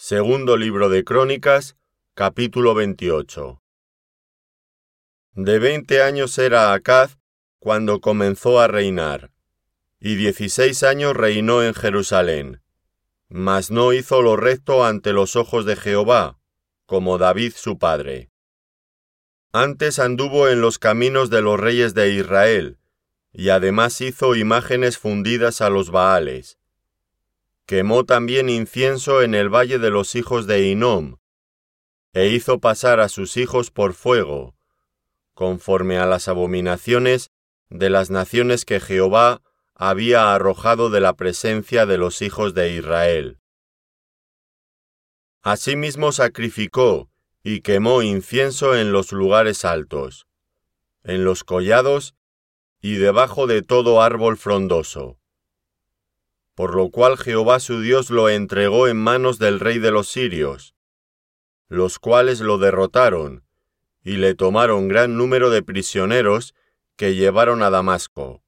Segundo libro de Crónicas, capítulo 28. De veinte años era Acaz cuando comenzó a reinar, y dieciséis años reinó en Jerusalén. Mas no hizo lo recto ante los ojos de Jehová, como David su padre. Antes anduvo en los caminos de los reyes de Israel, y además hizo imágenes fundidas a los Baales Quemó también incienso en el valle de los hijos de Inom, e hizo pasar a sus hijos por fuego, conforme a las abominaciones de las naciones que Jehová había arrojado de la presencia de los hijos de Israel. Asimismo sacrificó y quemó incienso en los lugares altos, en los collados y debajo de todo árbol frondoso por lo cual Jehová su Dios lo entregó en manos del rey de los sirios, los cuales lo derrotaron, y le tomaron gran número de prisioneros que llevaron a Damasco.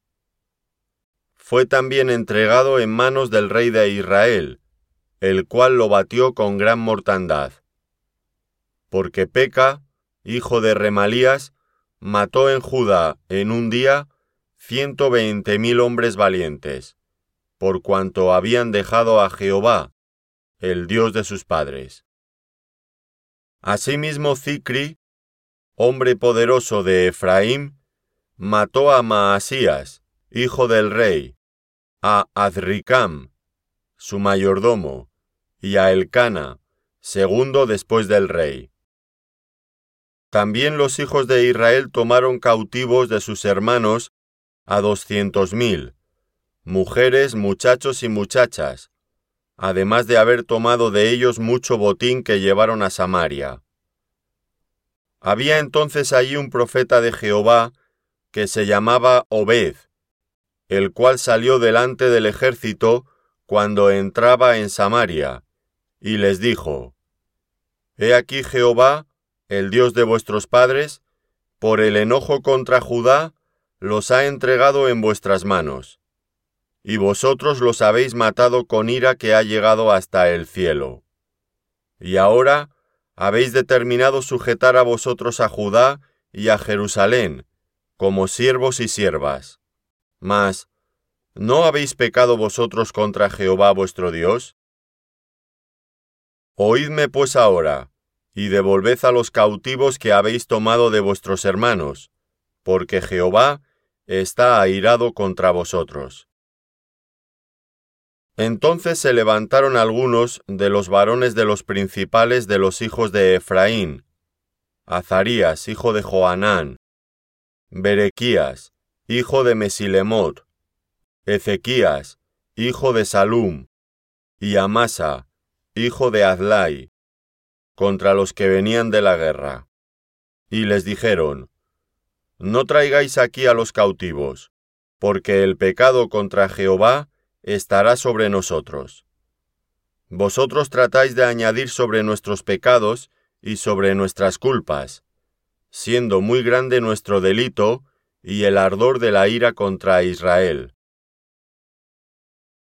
Fue también entregado en manos del rey de Israel, el cual lo batió con gran mortandad. Porque Peca, hijo de Remalías, mató en Judá en un día ciento veinte mil hombres valientes por cuanto habían dejado a Jehová, el Dios de sus padres. Asimismo Zicri, hombre poderoso de Efraín, mató a Maasías, hijo del rey, a Azricam, su mayordomo, y a Elcana, segundo después del rey. También los hijos de Israel tomaron cautivos de sus hermanos a doscientos mil, mujeres, muchachos y muchachas, además de haber tomado de ellos mucho botín que llevaron a Samaria. Había entonces allí un profeta de Jehová que se llamaba Obed, el cual salió delante del ejército cuando entraba en Samaria, y les dijo, He aquí Jehová, el Dios de vuestros padres, por el enojo contra Judá, los ha entregado en vuestras manos y vosotros los habéis matado con ira que ha llegado hasta el cielo. Y ahora habéis determinado sujetar a vosotros a Judá y a Jerusalén, como siervos y siervas. Mas, ¿no habéis pecado vosotros contra Jehová vuestro Dios? Oídme pues ahora, y devolved a los cautivos que habéis tomado de vuestros hermanos, porque Jehová está airado contra vosotros. Entonces se levantaron algunos de los varones de los principales de los hijos de Efraín, Azarías, hijo de Joanán, Berequías, hijo de Mesilemot, Ezequías, hijo de Salum, y Amasa, hijo de Azlai, contra los que venían de la guerra. Y les dijeron, No traigáis aquí a los cautivos, porque el pecado contra Jehová estará sobre nosotros. Vosotros tratáis de añadir sobre nuestros pecados y sobre nuestras culpas, siendo muy grande nuestro delito y el ardor de la ira contra Israel.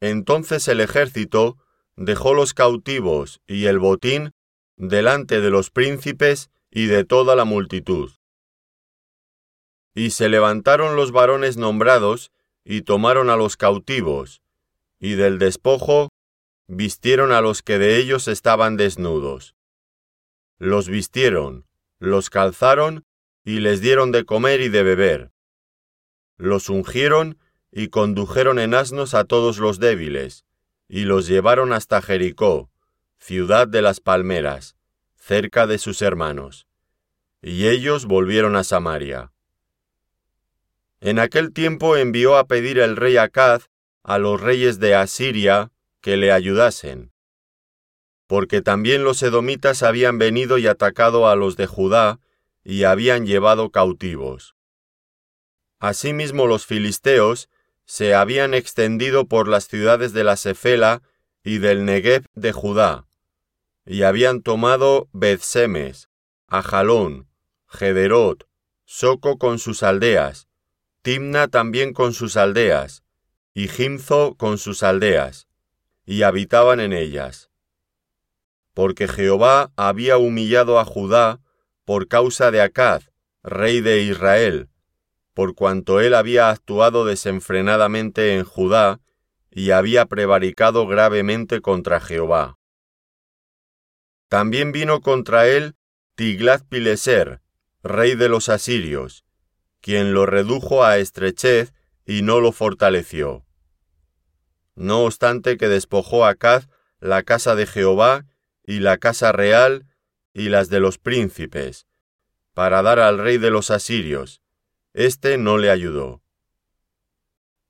Entonces el ejército dejó los cautivos y el botín delante de los príncipes y de toda la multitud. Y se levantaron los varones nombrados y tomaron a los cautivos, y del despojo vistieron a los que de ellos estaban desnudos. Los vistieron, los calzaron y les dieron de comer y de beber. Los ungieron y condujeron en asnos a todos los débiles, y los llevaron hasta Jericó, ciudad de las palmeras, cerca de sus hermanos. Y ellos volvieron a Samaria. En aquel tiempo envió a pedir el rey Acaz a los reyes de Asiria que le ayudasen, porque también los edomitas habían venido y atacado a los de Judá y habían llevado cautivos. Asimismo los filisteos se habían extendido por las ciudades de la Sefela y del Negev de Judá, y habían tomado Bethsemes, Ajalón, Gederot, Soco con sus aldeas, Timna también con sus aldeas, y Jimzo con sus aldeas, y habitaban en ellas. porque Jehová había humillado a Judá por causa de Acaz, rey de Israel, por cuanto él había actuado desenfrenadamente en Judá y había prevaricado gravemente contra Jehová. También vino contra él Tiglath-Pileser, rey de los asirios, quien lo redujo a estrechez y no lo fortaleció. No obstante que despojó a Acaz la casa de Jehová y la casa real y las de los príncipes, para dar al rey de los asirios. Este no le ayudó.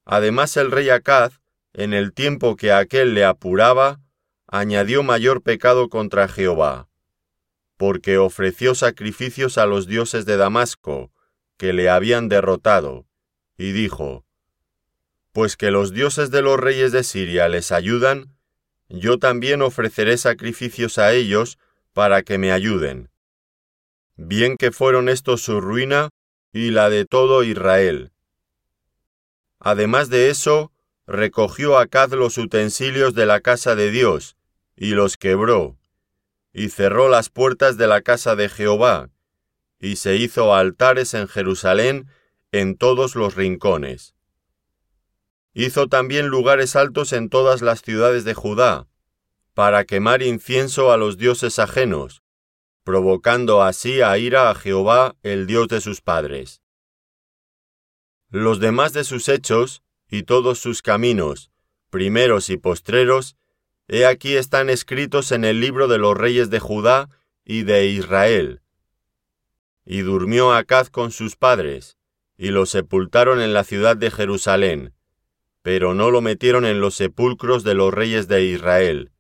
Además el rey Acaz, en el tiempo que aquel le apuraba, añadió mayor pecado contra Jehová, porque ofreció sacrificios a los dioses de Damasco, que le habían derrotado, y dijo, Pues que los dioses de los reyes de Siria les ayudan, yo también ofreceré sacrificios a ellos para que me ayuden. Bien que fueron estos su ruina y la de todo Israel. Además de eso, recogió Acaz los utensilios de la casa de Dios, y los quebró, y cerró las puertas de la casa de Jehová, y se hizo altares en Jerusalén en todos los rincones. Hizo también lugares altos en todas las ciudades de Judá, para quemar incienso a los dioses ajenos, provocando así a ira a Jehová, el Dios de sus padres. Los demás de sus hechos, y todos sus caminos, primeros y postreros, he aquí están escritos en el libro de los reyes de Judá y de Israel. Y durmió Acaz con sus padres, y lo sepultaron en la ciudad de Jerusalén, pero no lo metieron en los sepulcros de los reyes de Israel,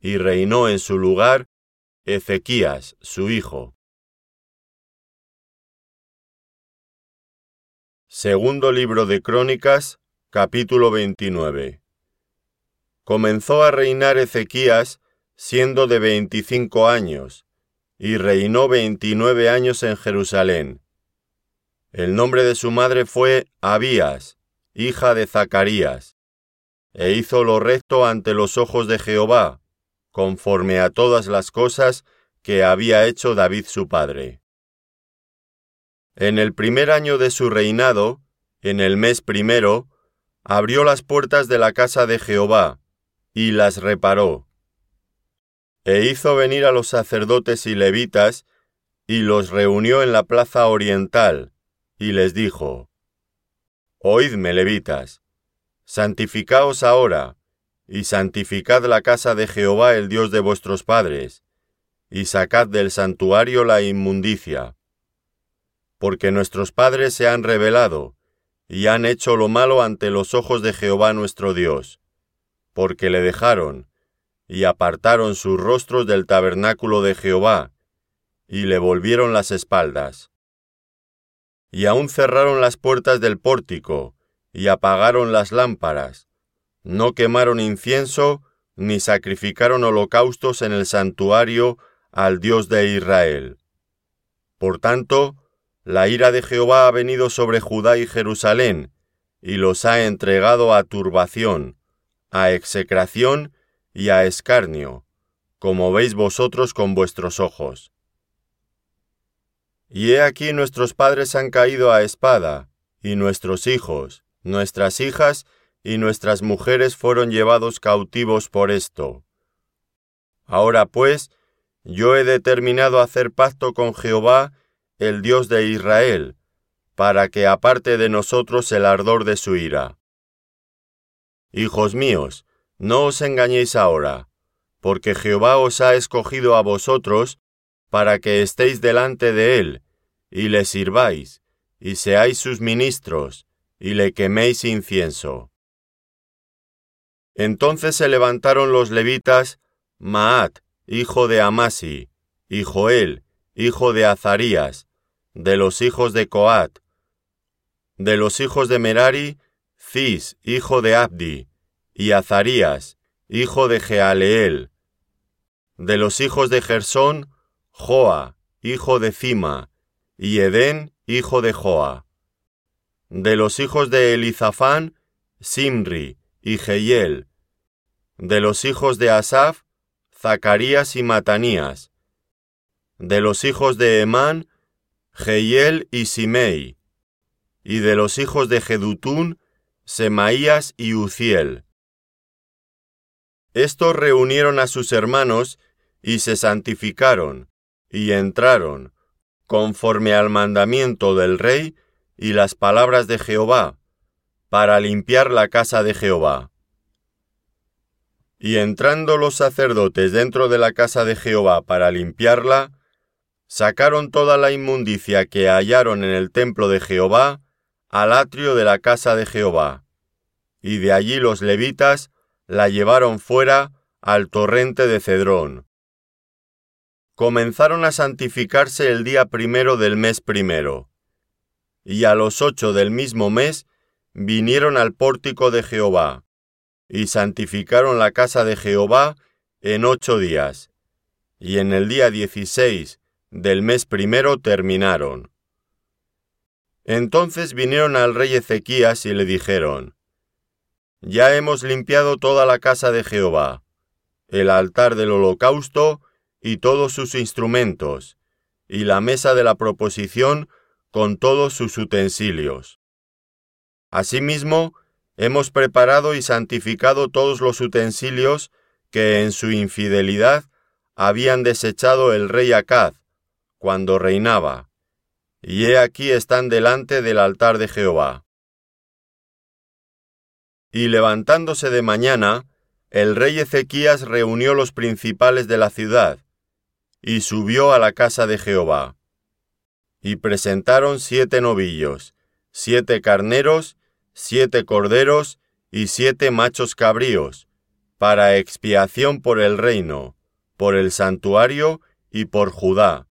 y reinó en su lugar Ezequías, su hijo. Segundo libro de Crónicas, capítulo 29. Comenzó a reinar Ezequías siendo de veinticinco años, y reinó veintinueve años en Jerusalén. El nombre de su madre fue Abías, hija de Zacarías, e hizo lo recto ante los ojos de Jehová, conforme a todas las cosas que había hecho David su padre. En el primer año de su reinado, en el mes primero, abrió las puertas de la casa de Jehová, y las reparó. E hizo venir a los sacerdotes y levitas, y los reunió en la plaza oriental, y les dijo, Oídme, levitas, santificaos ahora, y santificad la casa de Jehová el Dios de vuestros padres, y sacad del santuario la inmundicia. Porque nuestros padres se han rebelado, y han hecho lo malo ante los ojos de Jehová nuestro Dios, porque le dejaron, y apartaron sus rostros del tabernáculo de Jehová, y le volvieron las espaldas. Y aún cerraron las puertas del pórtico, y apagaron las lámparas, no quemaron incienso, ni sacrificaron holocaustos en el santuario al Dios de Israel. Por tanto, la ira de Jehová ha venido sobre Judá y Jerusalén, y los ha entregado a turbación, a execración y a escarnio, como veis vosotros con vuestros ojos. Y he aquí nuestros padres han caído a espada, y nuestros hijos, nuestras hijas y nuestras mujeres fueron llevados cautivos por esto. Ahora pues, yo he determinado hacer pacto con Jehová el Dios de Israel, para que aparte de nosotros el ardor de su ira. Hijos míos, no os engañéis ahora, porque Jehová os ha escogido a vosotros para que estéis delante de él, y le sirváis, y seáis sus ministros, y le queméis incienso. Entonces se levantaron los levitas, Maat, hijo de Amasi, y Joel, hijo de Azarías, de los hijos de Coat, de los hijos de Merari, Cis, hijo de Abdi, y Azarías, hijo de Jealeel, de los hijos de Gersón, Joa, hijo de Cima, y Edén, hijo de Joa, de los hijos de Elizafán, Simri y Jehiel, de los hijos de Asaf, Zacarías y Matanías. De los hijos de Emán, Jehiel y Simei. Y de los hijos de Jedutún, Semaías y Uziel. Estos reunieron a sus hermanos y se santificaron, y entraron, conforme al mandamiento del rey y las palabras de Jehová, para limpiar la casa de Jehová. Y entrando los sacerdotes dentro de la casa de Jehová para limpiarla, sacaron toda la inmundicia que hallaron en el templo de Jehová al atrio de la casa de Jehová, y de allí los levitas la llevaron fuera al torrente de Cedrón. Comenzaron a santificarse el día primero del mes primero, y a los ocho del mismo mes vinieron al pórtico de Jehová, y santificaron la casa de Jehová en ocho días, y en el día dieciséis del mes primero terminaron. Entonces vinieron al rey Ezequías y le dijeron, Ya hemos limpiado toda la casa de Jehová, el altar del holocausto y todos sus instrumentos, y la mesa de la proposición con todos sus utensilios. Asimismo, hemos preparado y santificado todos los utensilios que en su infidelidad habían desechado el rey Acaz, cuando reinaba, y he aquí están delante del altar de Jehová. Y levantándose de mañana, el rey Ezequías reunió los principales de la ciudad, y subió a la casa de Jehová y presentaron siete novillos, siete carneros, siete corderos y siete machos cabríos, para expiación por el reino, por el santuario y por Judá.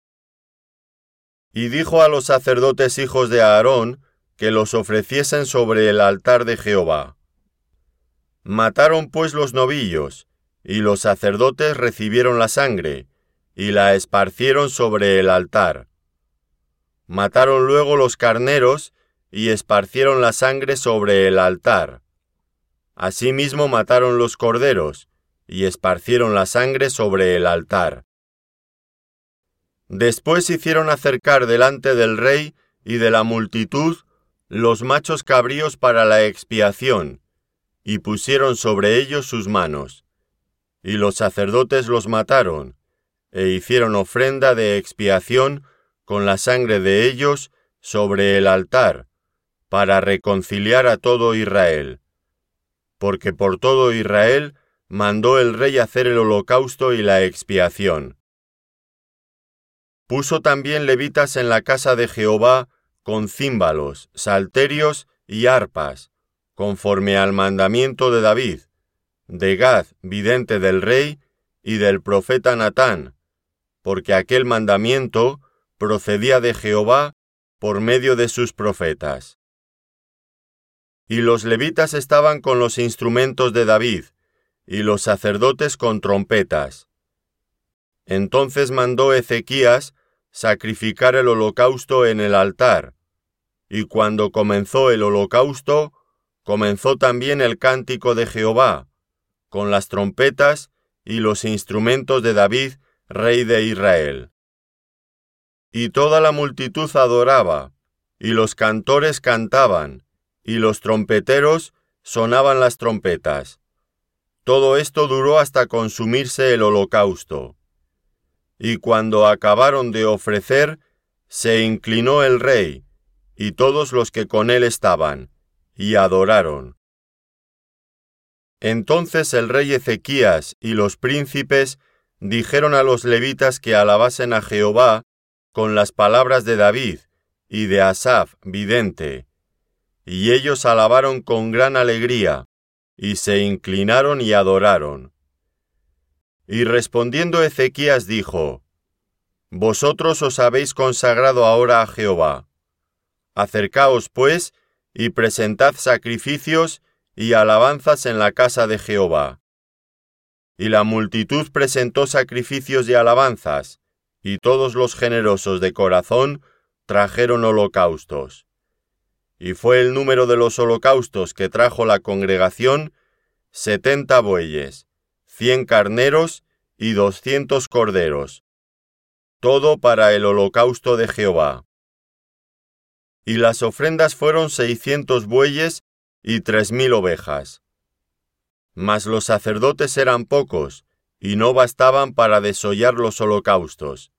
Y dijo a los sacerdotes hijos de Aarón que los ofreciesen sobre el altar de Jehová. Mataron pues los novillos, y los sacerdotes recibieron la sangre, y la esparcieron sobre el altar Mataron luego los carneros y esparcieron la sangre sobre el altar. Asimismo mataron los corderos y esparcieron la sangre sobre el altar. Después hicieron acercar delante del rey y de la multitud los machos cabríos para la expiación, y pusieron sobre ellos sus manos. Y los sacerdotes los mataron, e hicieron ofrenda de expiación con la sangre de ellos sobre el altar, para reconciliar a todo Israel. Porque por todo Israel mandó el rey hacer el holocausto y la expiación. Puso también levitas en la casa de Jehová con címbalos, salterios y arpas, conforme al mandamiento de David, de Gad, vidente del rey, y del profeta Natán, porque aquel mandamiento procedía de Jehová por medio de sus profetas. Y los levitas estaban con los instrumentos de David, y los sacerdotes con trompetas. Entonces mandó Ezequías sacrificar el holocausto en el altar, y cuando comenzó el holocausto, comenzó también el cántico de Jehová, con las trompetas y los instrumentos de David, rey de Israel. Y toda la multitud adoraba, y los cantores cantaban, y los trompeteros sonaban las trompetas. Todo esto duró hasta consumirse el holocausto. Y cuando acabaron de ofrecer, se inclinó el rey, y todos los que con él estaban, y adoraron. Entonces el rey Ezequías y los príncipes dijeron a los levitas que alabasen a Jehová con las palabras de David y de Asaf, vidente, y ellos alabaron con gran alegría, y se inclinaron y adoraron. Y respondiendo Ezequías dijo, Vosotros os habéis consagrado ahora a Jehová. Acercaos, pues, y presentad sacrificios y alabanzas en la casa de Jehová. Y la multitud presentó sacrificios y alabanzas, y todos los generosos de corazón trajeron holocaustos. Y fue el número de los holocaustos que trajo la congregación setenta bueyes, cien carneros y doscientos corderos, todo para el holocausto de Jehová. Y las ofrendas fueron seiscientos bueyes y tres mil ovejas. Mas los sacerdotes eran pocos, y no bastaban para desollar los holocaustos.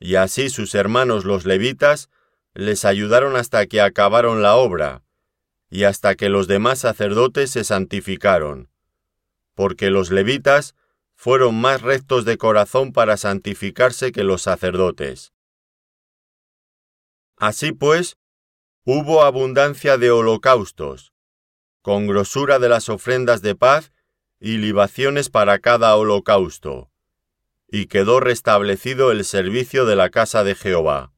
Y así sus hermanos los levitas les ayudaron hasta que acabaron la obra, y hasta que los demás sacerdotes se santificaron, porque los levitas fueron más rectos de corazón para santificarse que los sacerdotes. Así pues, hubo abundancia de holocaustos, con grosura de las ofrendas de paz y libaciones para cada holocausto, y quedó restablecido el servicio de la casa de Jehová.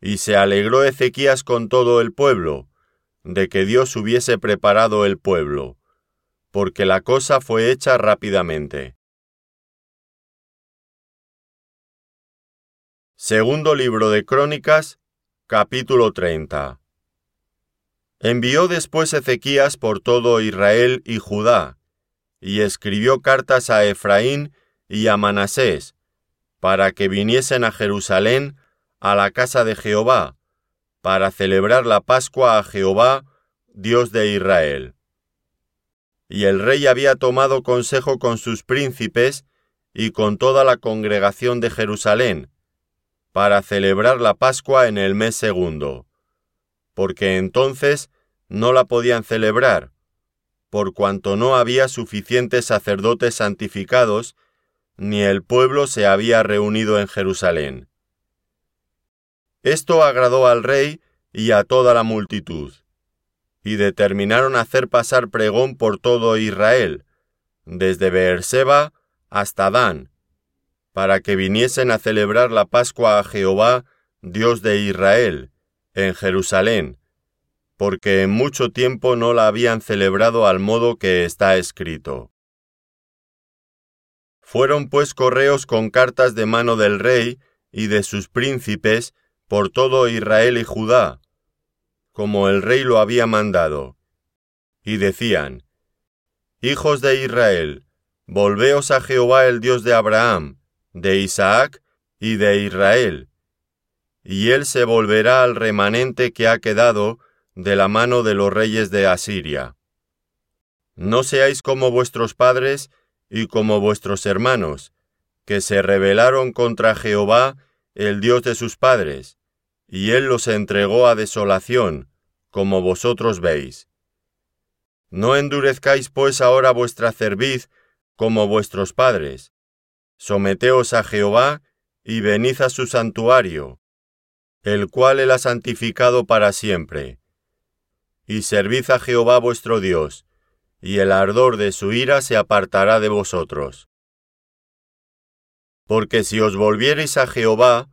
Y se alegró Ezequías con todo el pueblo, de que Dios hubiese preparado el pueblo, porque la cosa fue hecha rápidamente. Segundo libro de Crónicas, capítulo 30. Envió después Ezequías por todo Israel y Judá, y escribió cartas a Efraín y a Manasés, para que viniesen a Jerusalén a la casa de Jehová, para celebrar la Pascua a Jehová, Dios de Israel. Y el rey había tomado consejo con sus príncipes y con toda la congregación de Jerusalén, para celebrar la Pascua en el mes segundo, porque entonces no la podían celebrar, por cuanto no había suficientes sacerdotes santificados, ni el pueblo se había reunido en Jerusalén. Esto agradó al rey y a toda la multitud y determinaron hacer pasar pregón por todo Israel, desde Beerseba hasta Dan, para que viniesen a celebrar la Pascua a Jehová, Dios de Israel, en Jerusalén, porque en mucho tiempo no la habían celebrado al modo que está escrito. Fueron pues correos con cartas de mano del rey y de sus príncipes por todo Israel y Judá, como el rey lo había mandado. Y decían, Hijos de Israel, volveos a Jehová el Dios de Abraham, de Isaac y de Israel, y él se volverá al remanente que ha quedado de la mano de los reyes de Asiria. No seáis como vuestros padres y como vuestros hermanos, que se rebelaron contra Jehová, el Dios de sus padres, y él los entregó a desolación, como vosotros veis. No endurezcáis pues ahora vuestra cerviz como vuestros padres. Someteos a Jehová y venid a su santuario, el cual él ha santificado para siempre. Y servid a Jehová vuestro Dios, y el ardor de su ira se apartará de vosotros. Porque si os volviereis a Jehová,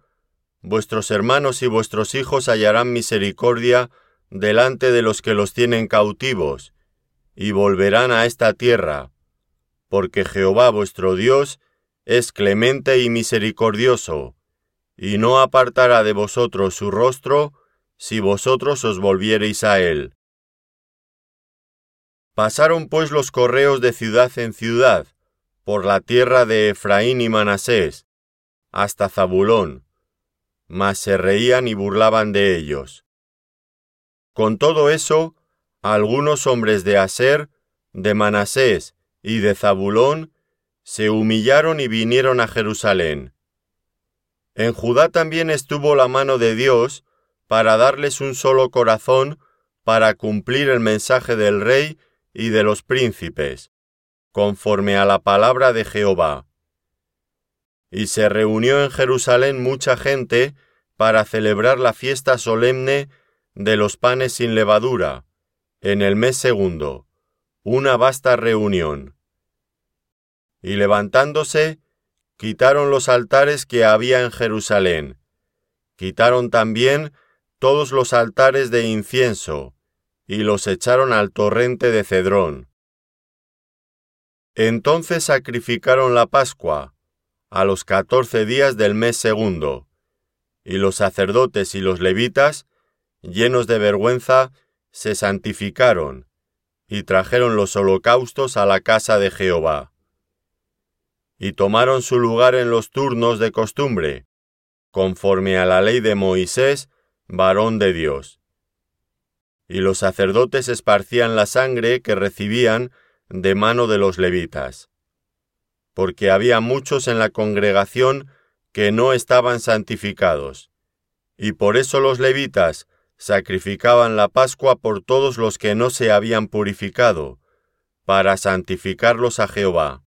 vuestros hermanos y vuestros hijos hallarán misericordia delante de los que los tienen cautivos, y volverán a esta tierra, porque Jehová vuestro Dios es clemente y misericordioso, y no apartará de vosotros su rostro, si vosotros os volviereis a él. Pasaron pues los correos de ciudad en ciudad, por la tierra de Efraín y Manasés, hasta Zabulón, mas se reían y burlaban de ellos. Con todo eso, algunos hombres de Aser, de Manasés y de Zabulón se humillaron y vinieron a Jerusalén. En Judá también estuvo la mano de Dios para darles un solo corazón para cumplir el mensaje del rey y de los príncipes, conforme a la palabra de Jehová. Y se reunió en Jerusalén mucha gente para celebrar la fiesta solemne de los panes sin levadura, en el mes segundo, una vasta reunión. Y levantándose, quitaron los altares que había en Jerusalén, quitaron también todos los altares de incienso, y los echaron al torrente de Cedrón. Entonces sacrificaron la Pascua, a los catorce días del mes segundo, y los sacerdotes y los levitas, llenos de vergüenza, se santificaron, y trajeron los holocaustos a la casa de Jehová. y tomaron su lugar en los turnos de costumbre, conforme a la ley de Moisés, varón de Dios. Y los sacerdotes esparcían la sangre que recibían de mano de los levitas, porque había muchos en la congregación que no estaban santificados, y por eso los levitas sacrificaban la Pascua por todos los que no se habían purificado, para santificarlos a Jehová.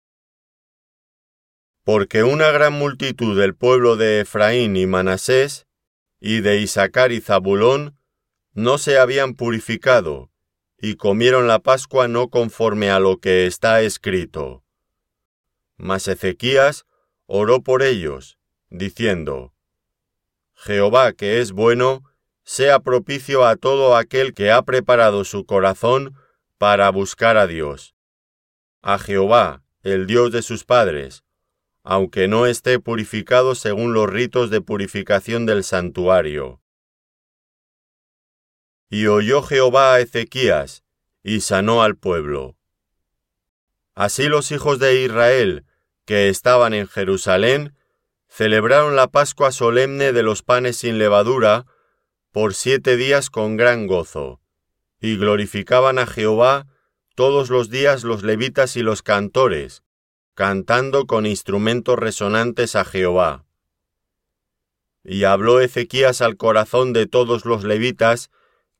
Porque una gran multitud del pueblo de Efraín y Manasés, y de Isaacar y Zabulón, no se habían purificado, y comieron la Pascua no conforme a lo que está escrito. Mas Ezequías oró por ellos, diciendo, Jehová que es bueno, sea propicio a todo aquel que ha preparado su corazón para buscar a Dios. A Jehová, el Dios de sus padres, aunque no esté purificado según los ritos de purificación del santuario. Y oyó Jehová a Ezequías, y sanó al pueblo. Así los hijos de Israel, que estaban en Jerusalén, celebraron la Pascua solemne de los panes sin levadura por siete días con gran gozo, y glorificaban a Jehová todos los días los levitas y los cantores, cantando con instrumentos resonantes a Jehová. Y habló Ezequías al corazón de todos los levitas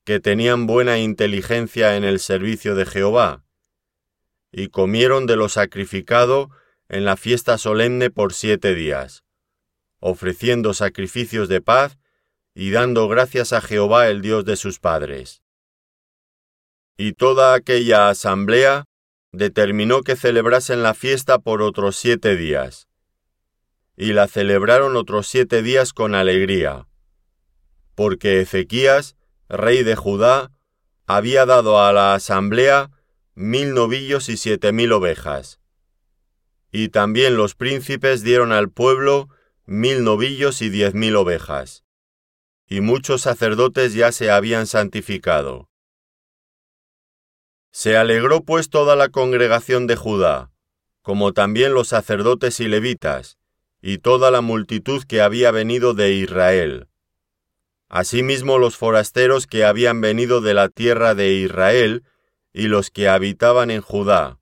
que tenían buena inteligencia en el servicio de Jehová, y comieron de lo sacrificado en la fiesta solemne por siete días ofreciendo sacrificios de paz y dando gracias a Jehová el Dios de sus padres. Y toda aquella asamblea determinó que celebrasen la fiesta por otros siete días. Y la celebraron otros siete días con alegría, porque Ezequías, rey de Judá, había dado a la asamblea mil novillos y siete mil ovejas. Y también los príncipes dieron al pueblo mil novillos y diez mil ovejas. Y muchos sacerdotes ya se habían santificado. Se alegró pues toda la congregación de Judá, como también los sacerdotes y levitas, y toda la multitud que había venido de Israel. Asimismo los forasteros que habían venido de la tierra de Israel, y los que habitaban en Judá.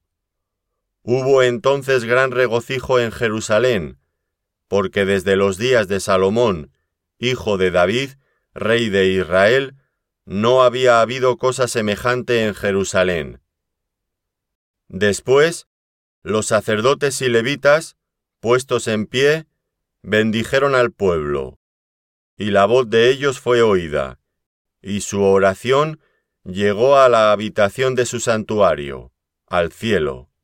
Hubo entonces gran regocijo en Jerusalén, porque desde los días de Salomón, hijo de David, rey de Israel, no había habido cosa semejante en Jerusalén. Después, los sacerdotes y levitas, puestos en pie, bendijeron al pueblo, y la voz de ellos fue oída, y su oración llegó a la habitación de su santuario, al cielo.